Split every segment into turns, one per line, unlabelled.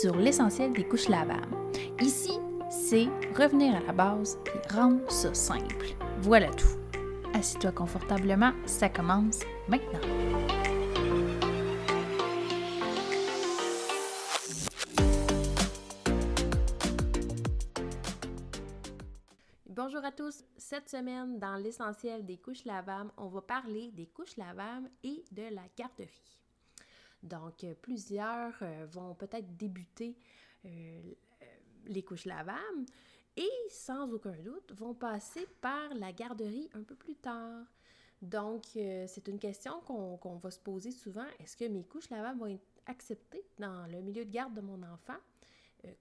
sur l'essentiel des couches lavables. Ici, c'est revenir à la base et rendre ça simple. Voilà tout. Assis-toi confortablement, ça commence maintenant. Bonjour à tous. Cette semaine, dans l'essentiel des couches lavables, on va parler des couches lavables et de la garderie. Donc, euh, plusieurs euh, vont peut-être débuter euh, les couches lavables et, sans aucun doute, vont passer par la garderie un peu plus tard. Donc, c'est une question qu'on va se poser souvent. Est-ce que mes couches lavables vont être acceptées dans le milieu de garde de mon enfant?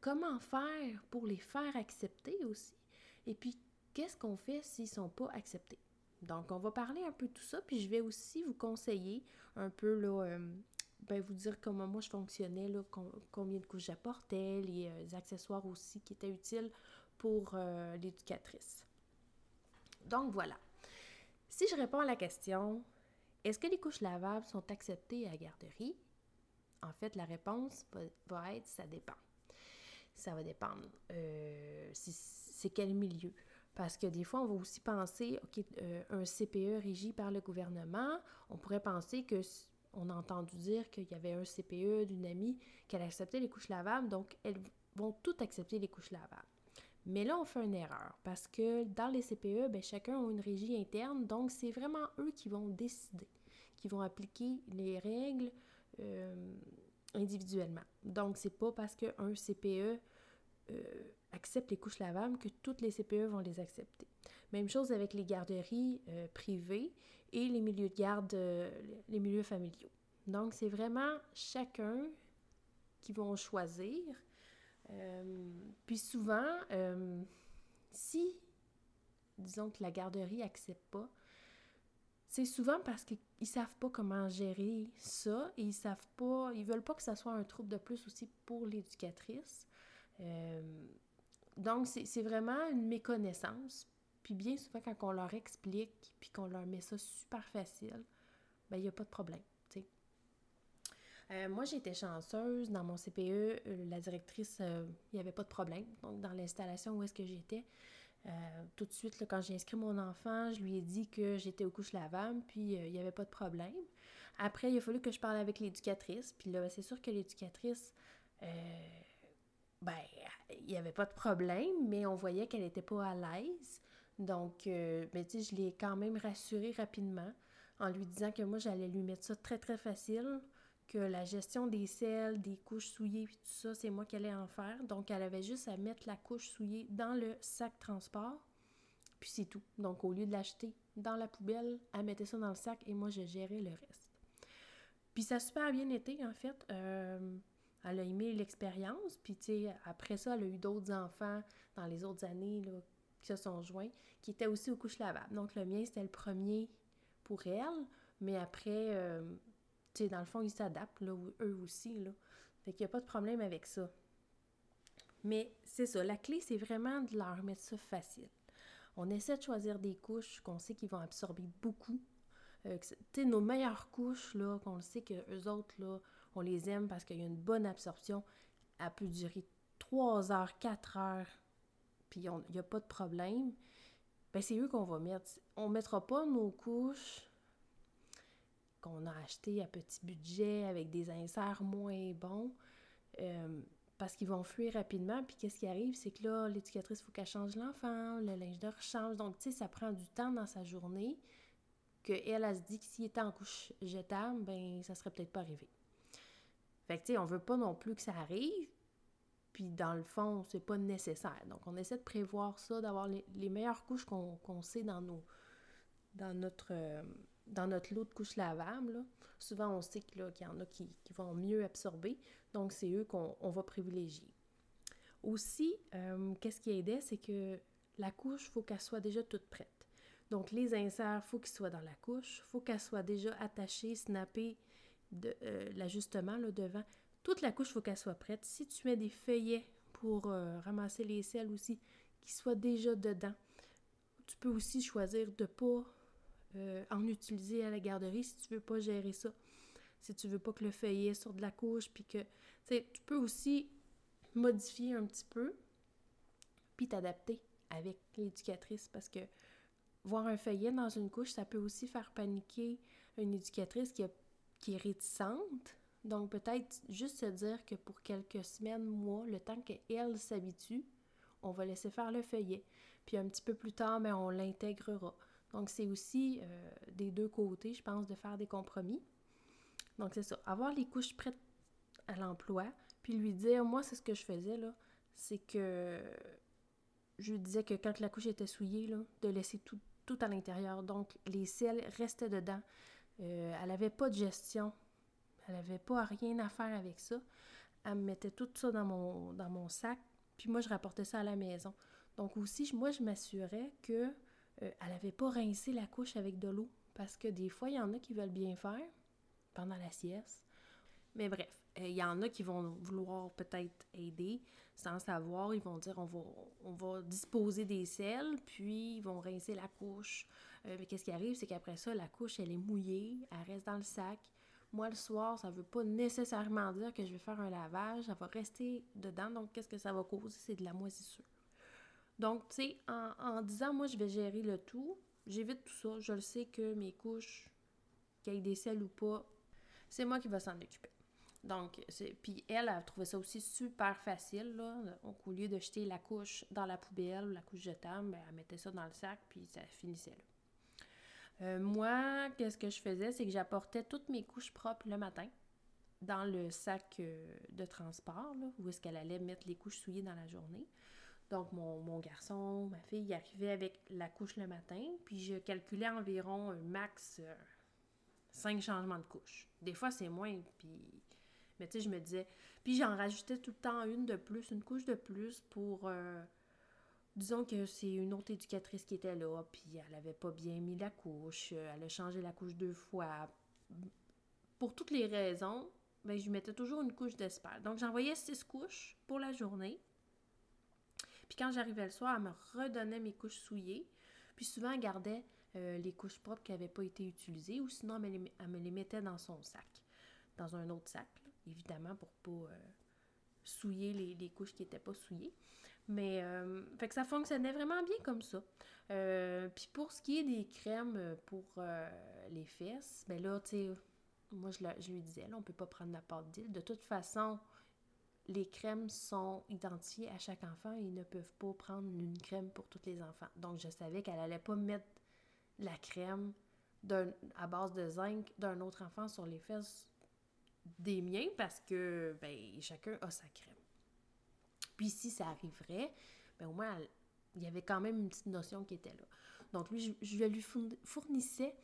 comment faire pour les faire accepter aussi? Et puis, qu'est-ce qu'on fait s'ils ne sont pas acceptés? Donc, on va parler un peu de tout ça, puis je vais aussi vous conseiller un peu là, ben, vous dire comment moi je fonctionnais, là, combien de couches j'apportais, les, euh, accessoires aussi qui étaient utiles pour euh, l'éducatrice. Donc voilà. Si je réponds à la question, est-ce que les couches lavables sont acceptées à la garderie? En fait, la réponse va, être ça dépend. Ça va dépendre. Euh, c'est quel milieu. Parce que des fois, on va aussi penser, OK, un CPE régi par le gouvernement, on pourrait penser que on a entendu dire qu'il y avait un CPE d'une amie qu'elle acceptait les couches lavables, donc elles vont toutes accepter les couches lavables. Mais là, on fait une erreur parce que dans les CPE, ben, chacun a une régie interne, donc c'est vraiment eux qui vont décider, qui vont appliquer les règles euh, individuellement. Donc, c'est pas parce qu'un CPE euh, accepte les couches lavables que toutes les CPE vont les accepter. Même chose avec les garderies euh, privées et les milieux de garde, euh, les milieux familiaux. Donc, c'est vraiment chacun qui vont choisir. Euh, puis souvent, si, disons que la garderie n'accepte pas, c'est souvent parce qu'ils ne savent pas comment gérer ça et ils savent pas, ils veulent pas que ça soit un trouble de plus aussi pour l'éducatrice. donc, c'est vraiment une méconnaissance. Puis bien souvent, quand on leur explique, puis qu'on leur met ça super facile, ben il n'y a pas de problème. Euh, moi, j'étais chanceuse. Dans mon CPE, euh, la directrice, euh, il n'y avait pas de problème. Donc, dans l'installation où est-ce que j'étais, tout de suite, quand j'ai inscrit mon enfant, je lui ai dit que j'étais aux couches lavables, puis il n'y avait pas de problème. Après, il a fallu que je parle avec l'éducatrice. Puis là, ben, c'est sûr que l'éducatrice, ben, il n'y avait pas de problème, mais on voyait qu'elle n'était pas à l'aise. Donc, euh, ben, je l'ai quand même rassuré rapidement en lui disant que moi, j'allais lui mettre ça très, très facile, que la gestion des selles, des couches souillées, tout ça, c'est moi qui allais en faire. Donc, elle avait juste à mettre la couche souillée dans le sac transport, puis c'est tout. Donc, au lieu de l'acheter dans la poubelle, elle mettait ça dans le sac et moi, je gérais le reste. Puis ça a super bien été, en fait. Euh, elle a aimé l'expérience, puis après ça, elle a eu d'autres enfants dans les autres années, là, qui se sont joints, qui étaient aussi aux couches lavables. Donc, le mien, c'était le premier pour elle, mais après, euh, tu sais, dans le fond, ils s'adaptent, là, eux aussi, là. Fait qu'il n'y a pas de problème avec ça. Mais c'est ça, la clé, c'est vraiment de leur mettre ça facile. On essaie de choisir des couches qu'on sait qu'ils vont absorber beaucoup. Euh, tu sais, nos meilleures couches, là, qu'on sait qu'eux autres, là, on les aime parce qu'il y a une bonne absorption. Elle peut durer 3 heures, 4 heures puis il n'y a pas de problème, ben c'est eux qu'on va mettre. On ne mettra pas nos couches qu'on a achetées à petit budget avec des inserts moins bons euh, parce qu'ils vont fuir rapidement. Puis qu'est-ce qui arrive, c'est que là, l'éducatrice, il faut qu'elle change l'enfant, le linge de rechange. Donc, tu sais, ça prend du temps dans sa journée qu'elle, elle, se dit que s'il était en couche jetable, ben ça serait peut-être pas arrivé. Fait que, tu sais, on veut pas non plus que ça arrive, puis dans le fond, c'est pas nécessaire. Donc, on essaie de prévoir ça, d'avoir les, meilleures couches qu'on sait dans nos dans notre euh, dans notre lot de couches lavables. Souvent, on sait qu'il y en a qui, vont mieux absorber. Donc, c'est eux qu'on va privilégier. Aussi, euh, qu'est-ce qui aidait, c'est que la couche, il faut qu'elle soit déjà toute prête. Donc, les inserts, il faut qu'ils soient dans la couche. Il faut qu'elle soit déjà attachée, snappée euh, l'ajustement devant. Toute la couche, il faut qu'elle soit prête. Si tu mets des feuillets pour euh, ramasser les selles aussi, qui soient déjà dedans. Tu peux aussi choisir de ne pas euh, en utiliser à la garderie si tu veux pas gérer ça. Si tu veux pas que le feuillet sorte de la couche, puis que... Tu peux aussi modifier un petit peu, puis t'adapter avec l'éducatrice parce que voir un feuillet dans une couche, ça peut aussi faire paniquer une éducatrice qui, qui est réticente. Donc peut-être juste se dire que pour quelques semaines, mois, le temps qu'elle s'habitue, on va laisser faire le feuillet. Puis un petit peu plus tard, mais on l'intégrera. Donc c'est aussi euh, des deux côtés, je pense, de faire des compromis. Donc c'est ça, avoir les couches prêtes à l'emploi, puis lui dire, moi c'est ce que je faisais là, c'est que je lui disais que quand la couche était souillée, là, de laisser tout, tout à l'intérieur. Donc, les selles restaient dedans. Euh, elle n'avait pas de gestion. Elle n'avait pas rien à faire avec ça. Elle me mettait tout ça dans mon, sac, puis moi, je rapportais ça à la maison. Donc aussi, moi, je m'assurais que euh, elle n'avait pas rincé la couche avec de l'eau. Parce que des fois, il y en a qui veulent bien faire pendant la sieste. Mais bref, euh, il y en a qui vont vouloir peut-être aider sans savoir. Ils vont dire on va, on va disposer des selles, puis ils vont rincer la couche. Euh, mais qu'est-ce qui arrive, c'est qu'après ça, la couche, elle est mouillée, elle reste dans le sac. Moi, le soir, ça ne veut pas nécessairement dire que je vais faire un lavage, ça va rester dedans. Donc, qu'est-ce que ça va causer? C'est de la moisissure. Donc, tu sais, en, disant, moi, je vais gérer le tout, j'évite tout ça. Je le sais que mes couches, qu'il y des selles ou pas, c'est moi qui vais s'en occuper. Donc, puis elle, a trouvé ça aussi super facile, là. Au lieu de jeter la couche dans la poubelle, la couche jetable, ben, elle mettait ça dans le sac, puis ça finissait là. Euh, moi, qu'est-ce que je faisais, c'est que j'apportais toutes mes couches propres le matin dans le sac euh, de transport, là, où est-ce qu'elle allait mettre les couches souillées dans la journée. Donc, mon, garçon, ma fille, il arrivait avec la couche le matin, puis je calculais environ un max euh, cinq changements de couches. Des fois, c'est moins, puis mais tu sais, je me disais. Puis j'en rajoutais tout le temps une de plus, une couche de plus pour. Disons que c'est une autre éducatrice qui était là, puis elle avait pas bien mis la couche, elle a changé la couche deux fois. Pour toutes les raisons, ben, je mettais toujours une couche d'espère. Donc j'envoyais six couches pour la journée. Puis quand j'arrivais le soir, elle me redonnait mes couches souillées. Puis souvent, elle gardait euh, les couches propres qui n'avaient pas été utilisées, ou sinon, elle me, les, mettait dans son sac, dans un autre sac évidemment, pour pas euh, souiller les, couches qui n'étaient pas souillées. Mais, euh, que ça fonctionnait vraiment bien comme ça. Euh, puis pour ce qui est des crèmes pour les fesses, ben là, tu sais, moi, je, lui disais, là, on peut pas prendre la pâte d'île. De toute façon, les crèmes sont identifiées à chaque enfant et ils ne peuvent pas prendre une crème pour tous les enfants. Donc, je savais qu'elle allait pas mettre la crème à base de zinc d'un autre enfant sur les fesses des miens parce que ben, chacun a sa crème. Puis si ça arriverait, ben, au moins, il y avait quand même une petite notion qui était là. Donc lui, je, lui fournissais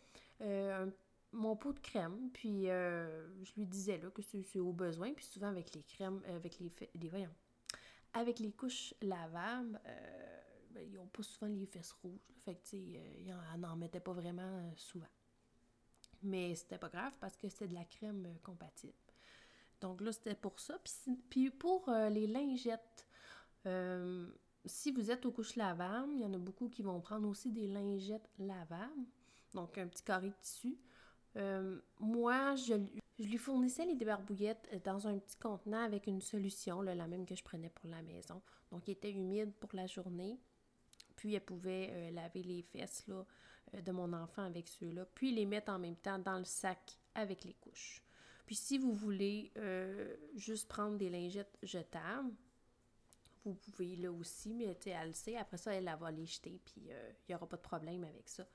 euh, mon pot de crème, puis euh, je lui disais là, que c'est au besoin, puis souvent avec les crèmes, avec les, les avec les couches lavables, euh, ben, ils n'ont pas souvent les fesses rouges. fait que, tu sais, ils n'en mettaient pas vraiment souvent. Mais c'était pas grave parce que c'était de la crème euh, compatible. Donc là, c'était pour ça. Puis, pour euh, les lingettes, euh, si vous êtes aux couches lavables, il y en a beaucoup qui vont prendre aussi des lingettes lavables. Donc un petit carré de tissu. moi, je, lui fournissais les débarbouillettes dans un petit contenant avec une solution, la même que je prenais pour la maison. Donc, il était humide pour la journée. Puis, elle pouvait laver les fesses là, de mon enfant avec ceux-là, puis les mettre en même temps dans le sac avec les couches. Puis si vous voulez euh, juste prendre des lingettes jetables, vous pouvez là aussi, mais elle le sait, après ça, elle, va les jeter, puis euh, il n'y aura pas de problème avec ça.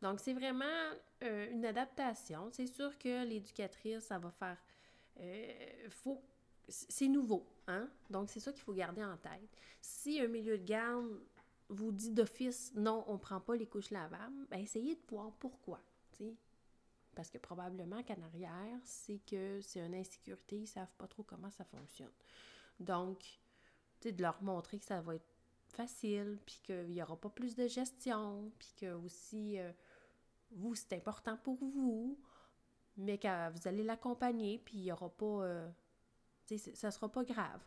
Donc, c'est vraiment une adaptation. C'est sûr que l'éducatrice, ça va faire... faut c'est nouveau, hein? Donc, c'est ça qu'il faut garder en tête. Si un milieu de garde vous dit d'office non, on ne prend pas les couches lavables, ben essayez de voir pourquoi. Parce que probablement qu'en arrière, c'est que c'est une insécurité, ils ne savent pas trop comment ça fonctionne. Donc, de leur montrer que ça va être facile, puis qu'il n'y aura pas plus de gestion, puis que aussi, euh, vous, c'est important pour vous, mais que vous allez l'accompagner, puis il n'y aura pas... Euh, ça sera pas grave.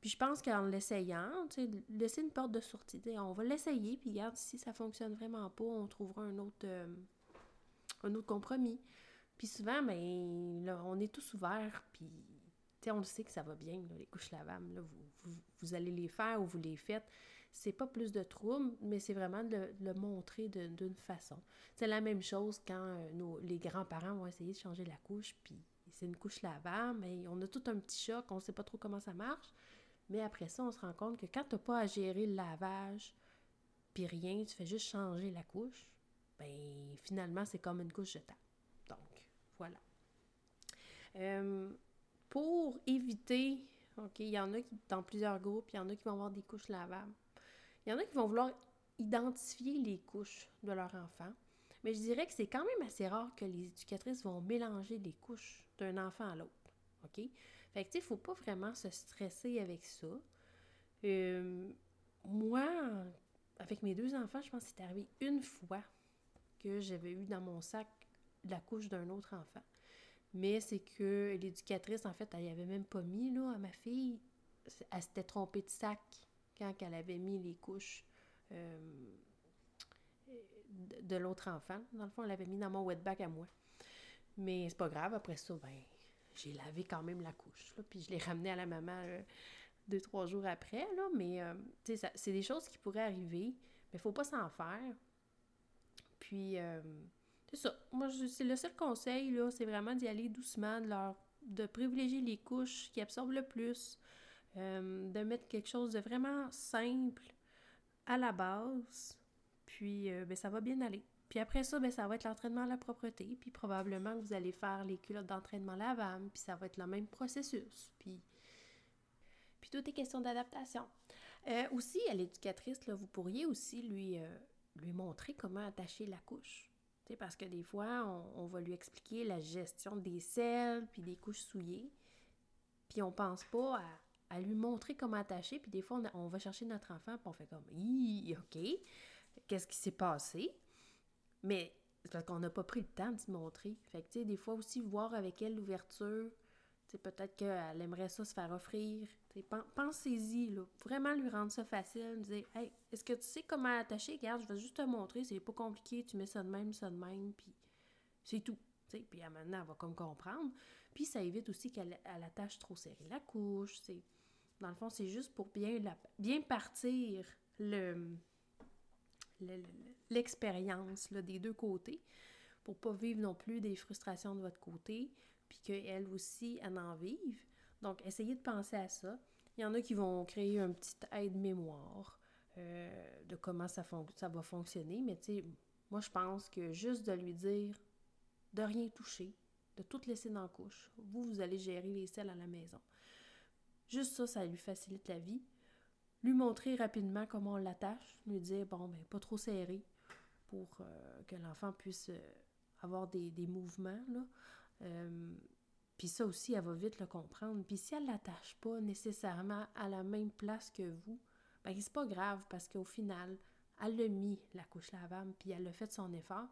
Puis je pense qu'en l'essayant, tu sais, laisser une porte de sortie. On va l'essayer, puis regarde, si ça fonctionne vraiment pas, on trouvera un autre, euh, un autre compromis. Puis souvent, ben, là, on est tous ouverts, puis on le sait que ça va bien, les couches lavables. vous, allez les faire ou vous les faites. C'est pas plus de trouble, mais c'est vraiment de, le montrer d'une façon. C'est la même chose quand euh, nos, les grands-parents vont essayer de changer la couche, puis c'est une couche lavable, mais on a tout un petit choc, on sait pas trop comment ça marche. Mais après ça, on se rend compte que quand tu n'as pas à gérer le lavage, puis rien, tu fais juste changer la couche, ben finalement, c'est comme une couche jetable. Donc, voilà. Euh, pour éviter, OK, il y en a qui, dans plusieurs groupes, il y en a qui vont avoir des couches lavables. Il y en a qui vont vouloir identifier les couches de leur enfant. Mais je dirais que c'est quand même assez rare que les éducatrices vont mélanger les couches d'un enfant à l'autre. OK? Fait que, tu sais, faut pas vraiment se stresser avec ça. Euh, moi, avec mes deux enfants, je pense que c'est arrivé une fois que j'avais eu dans mon sac la couche d'un autre enfant. Mais c'est que l'éducatrice, en fait, elle n'y avait même pas mis, là, à ma fille. Elle s'était trompée de sac quand elle avait mis les couches euh, de, l'autre enfant. Dans le fond, elle l'avait mis dans mon wetback à moi. Mais c'est pas grave, après ça, ben, j'ai lavé quand même la couche, puis je l'ai ramenée à la maman euh, deux, trois jours après, là, mais euh, c'est des choses qui pourraient arriver, mais faut pas s'en faire. Puis, euh, c'est ça. Moi, c'est le seul conseil, là, c'est vraiment d'y aller doucement, de leur de privilégier les couches qui absorbent le plus, de mettre quelque chose de vraiment simple à la base, puis ben, ça va bien aller. Puis après ça, ben, ça va être l'entraînement à la propreté. Puis probablement que vous allez faire les culottes d'entraînement lavables. Puis ça va être le même processus. Puis, puis tout est question d'adaptation. Euh, aussi, à l'éducatrice, vous pourriez aussi lui, euh, lui montrer comment attacher la couche. parce que des fois, on, va lui expliquer la gestion des selles puis des couches souillées. Puis on pense pas à, lui montrer comment attacher. Puis des fois, on, va chercher notre enfant puis on fait comme « OK, qu'est-ce qui s'est passé? » Mais c'est parce qu'on n'a pas pris le temps de se montrer. Fait que, tu sais, des fois aussi, voir avec elle l'ouverture, tu sais, peut-être qu'elle aimerait ça se faire offrir. Pensez-y, là. Vraiment lui rendre ça facile. Dire, hey, est-ce que tu sais comment attacher? Regarde, je vais juste te montrer, c'est pas compliqué, tu mets ça de même, ça de même, puis c'est tout. Puis maintenant, elle va comme comprendre. Puis ça évite aussi qu'elle attache trop serré la couche. sais. Dans le fond, c'est juste pour bien, la, bien partir le, l'expérience des deux côtés pour pas vivre non plus des frustrations de votre côté, puis qu'elle aussi, elle en vive. Donc, essayez de penser à ça. Il y en a qui vont créer un petit aide-mémoire euh, de comment ça, va fonctionner, mais tu moi, je pense que juste de lui dire de rien toucher, de tout laisser dans la couche, vous, vous allez gérer les selles à la maison. Juste ça, ça lui facilite la vie lui montrer rapidement comment on l'attache, lui dire, bon, ben, pas trop serré pour euh, que l'enfant puisse euh, avoir des, mouvements, là. Euh, puis ça aussi, elle va vite le comprendre. Puis si elle ne l'attache pas nécessairement à la même place que vous, ben c'est pas grave parce qu'au final, elle l'a mis, la couche lavable, puis elle a fait son effort.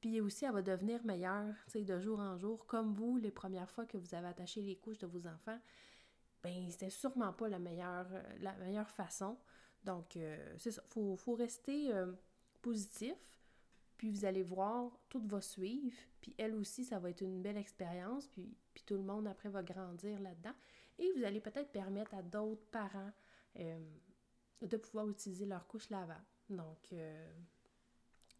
Puis aussi, elle va devenir meilleure, de jour en jour, comme vous, les premières fois que vous avez attaché les couches de vos enfants ben c'était sûrement pas la meilleure, la meilleure façon. Donc, c'est ça. Il faut, rester positif. Puis vous allez voir, tout va suivre. Puis elle aussi, ça va être une belle expérience. Puis, puis tout le monde après va grandir là-dedans. Et vous allez peut-être permettre à d'autres parents de pouvoir utiliser leur couche lavable. Donc,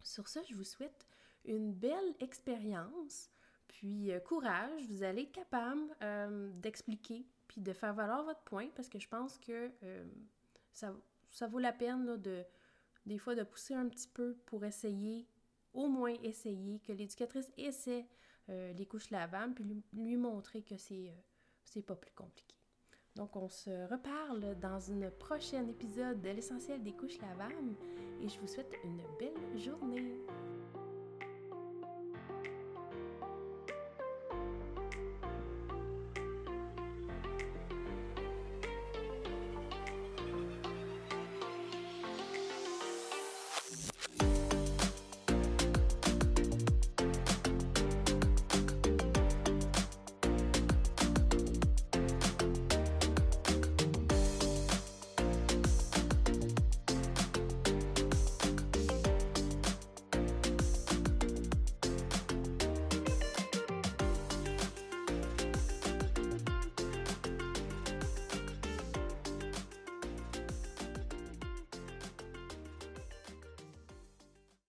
sur ça, je vous souhaite une belle expérience. Puis courage, vous allez être capable d'expliquer puis de faire valoir votre point, parce que je pense que euh, ça, vaut la peine de, des fois de pousser un petit peu pour essayer, au moins essayer, que l'éducatrice essaie euh, les couches lavables, puis lui, montrer que c'est euh, pas plus compliqué. Donc, on se reparle dans une prochaine épisode de l'essentiel des couches lavables et je vous souhaite une belle journée.